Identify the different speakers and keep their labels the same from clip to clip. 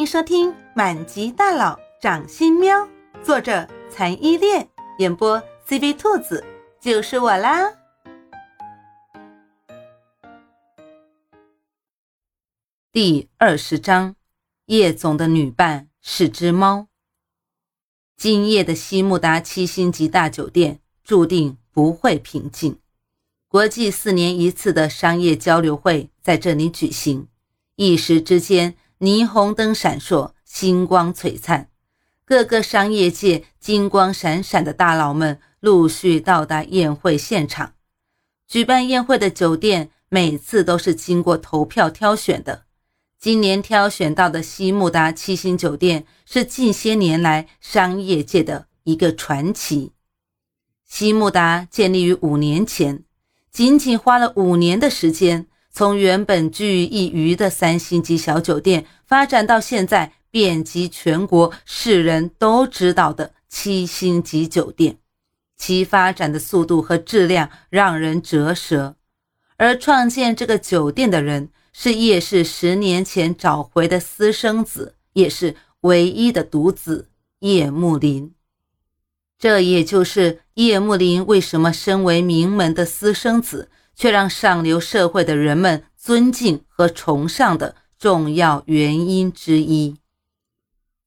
Speaker 1: 欢迎收听《满级大佬掌心喵》，作者残依恋，演播 CV 兔子，就是我啦。第二十章，叶总的女伴是只猫。今夜的西木达七星级大酒店注定不会平静。国际四年一次的商业交流会在这里举行，一时之间。霓虹灯闪烁，星光璀璨，各个商业界金光闪闪的大佬们陆续到达宴会现场。举办宴会的酒店每次都是经过投票挑选的，今年挑选到的西木达七星酒店是近些年来商业界的一个传奇。西木达建立于五年前，仅仅花了五年的时间。从原本居于一隅的三星级小酒店，发展到现在遍及全国、世人都知道的七星级酒店，其发展的速度和质量让人折舌。而创建这个酒店的人，是叶氏十年前找回的私生子，也是唯一的独子叶慕林。这也就是叶慕林为什么身为名门的私生子。却让上流社会的人们尊敬和崇尚的重要原因之一。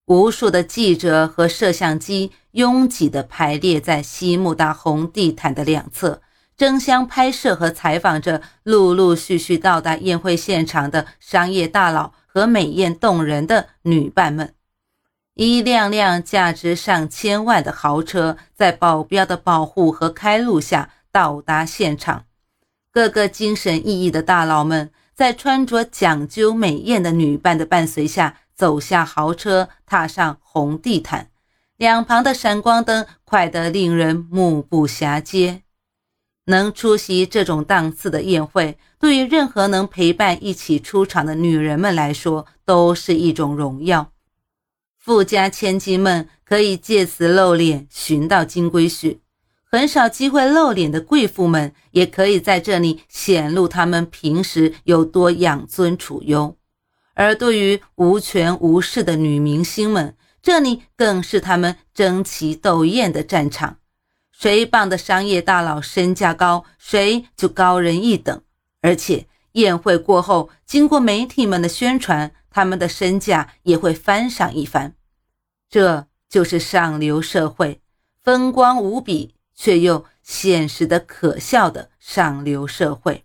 Speaker 1: 无数的记者和摄像机拥挤地排列在西木达红地毯的两侧，争相拍摄和采访着陆陆续续到达宴会现场的商业大佬和美艳动人的女伴们。一辆辆价值上千万的豪车，在保镖的保护和开路下到达现场。各个精神奕奕的大佬们，在穿着讲究美艳的女伴的伴随下，走下豪车，踏上红地毯。两旁的闪光灯快得令人目不暇接。能出席这种档次的宴会，对于任何能陪伴一起出场的女人们来说，都是一种荣耀。富家千金们可以借此露脸，寻到金龟婿。很少机会露脸的贵妇们，也可以在这里显露他们平时有多养尊处优；而对于无权无势的女明星们，这里更是他们争奇斗艳的战场。谁傍的商业大佬身价高，谁就高人一等。而且宴会过后，经过媒体们的宣传，他们的身价也会翻上一番。这就是上流社会，风光无比。却又现实的可笑的上流社会。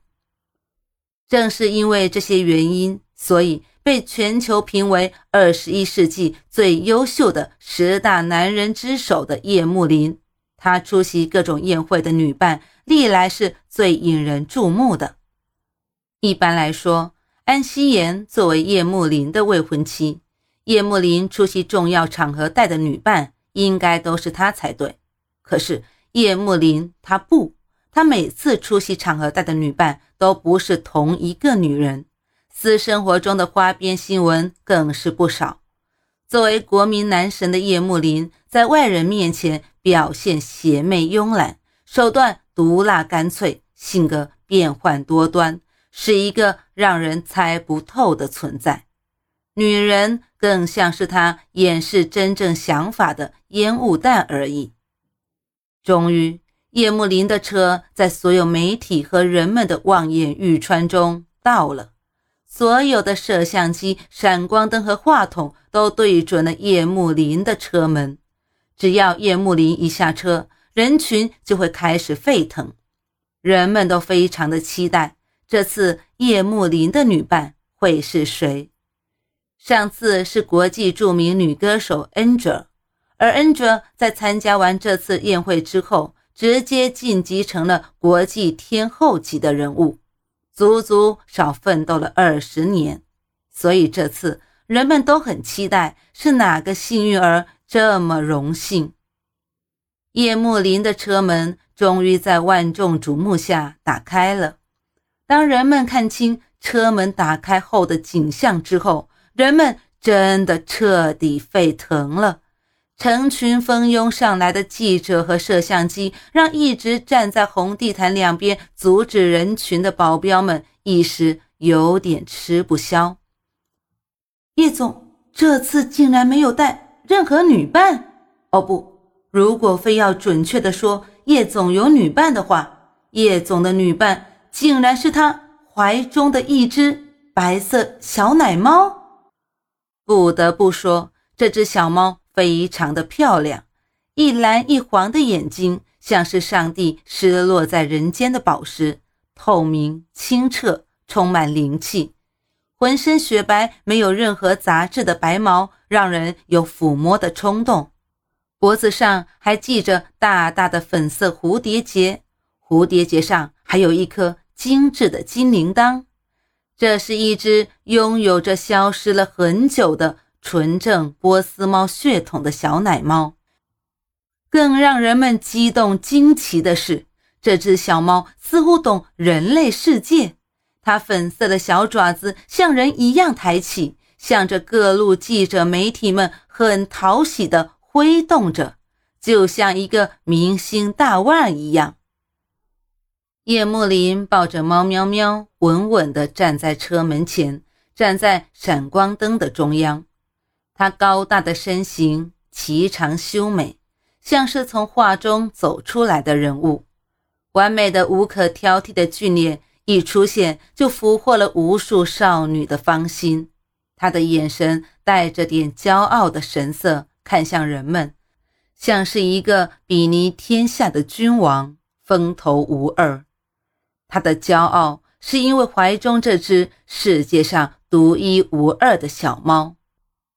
Speaker 1: 正是因为这些原因，所以被全球评为二十一世纪最优秀的十大男人之首的叶慕林，他出席各种宴会的女伴历来是最引人注目的。一般来说，安希妍作为叶慕林的未婚妻，叶慕林出席重要场合带的女伴应该都是他才对。可是。叶慕林，他不，他每次出席场合带的女伴都不是同一个女人，私生活中的花边新闻更是不少。作为国民男神的叶慕林，在外人面前表现邪魅慵懒，手段毒辣干脆，性格变幻多端，是一个让人猜不透的存在。女人更像是他掩饰真正想法的烟雾弹而已。终于，叶慕林的车在所有媒体和人们的望眼欲穿中到了。所有的摄像机、闪光灯和话筒都对准了叶慕林的车门。只要叶慕林一下车，人群就会开始沸腾。人们都非常的期待这次叶慕林的女伴会是谁。上次是国际著名女歌手 Angel。而恩哲在参加完这次宴会之后，直接晋级成了国际天后级的人物，足足少奋斗了二十年。所以这次人们都很期待，是哪个幸运儿这么荣幸？叶慕林的车门终于在万众瞩目下打开了。当人们看清车门打开后的景象之后，人们真的彻底沸腾了。成群蜂拥上来的记者和摄像机，让一直站在红地毯两边阻止人群的保镖们一时有点吃不消。叶总，这次竟然没有带任何女伴。哦不，如果非要准确的说，叶总有女伴的话，叶总的女伴竟然是他怀中的一只白色小奶猫。不得不说，这只小猫非常的漂亮，一蓝一黄的眼睛，像是上帝失落在人间的宝石，透明清澈，充满灵气。浑身雪白，没有任何杂质的白毛，让人有抚摸的冲动。脖子上还系着大大的粉色蝴蝶结，蝴蝶结上还有一颗精致的金铃铛。这是一只拥有着消失了很久的纯正波斯猫血统的小奶猫。更让人们激动惊奇的是，这只小猫似乎懂人类世界。它粉色的小爪子像人一样抬起，向着各路记者、媒体们很讨喜地挥动着，就像一个明星大腕一样。叶幕林抱着猫喵喵，稳稳地站在车门前，站在闪光灯的中央。他高大的身形，颀长修美，像是从画中走出来的人物，完美的、无可挑剔的俊脸。一出现就俘获了无数少女的芳心，他的眼神带着点骄傲的神色，看向人们，像是一个比拟天下的君王，风头无二。他的骄傲是因为怀中这只世界上独一无二的小猫，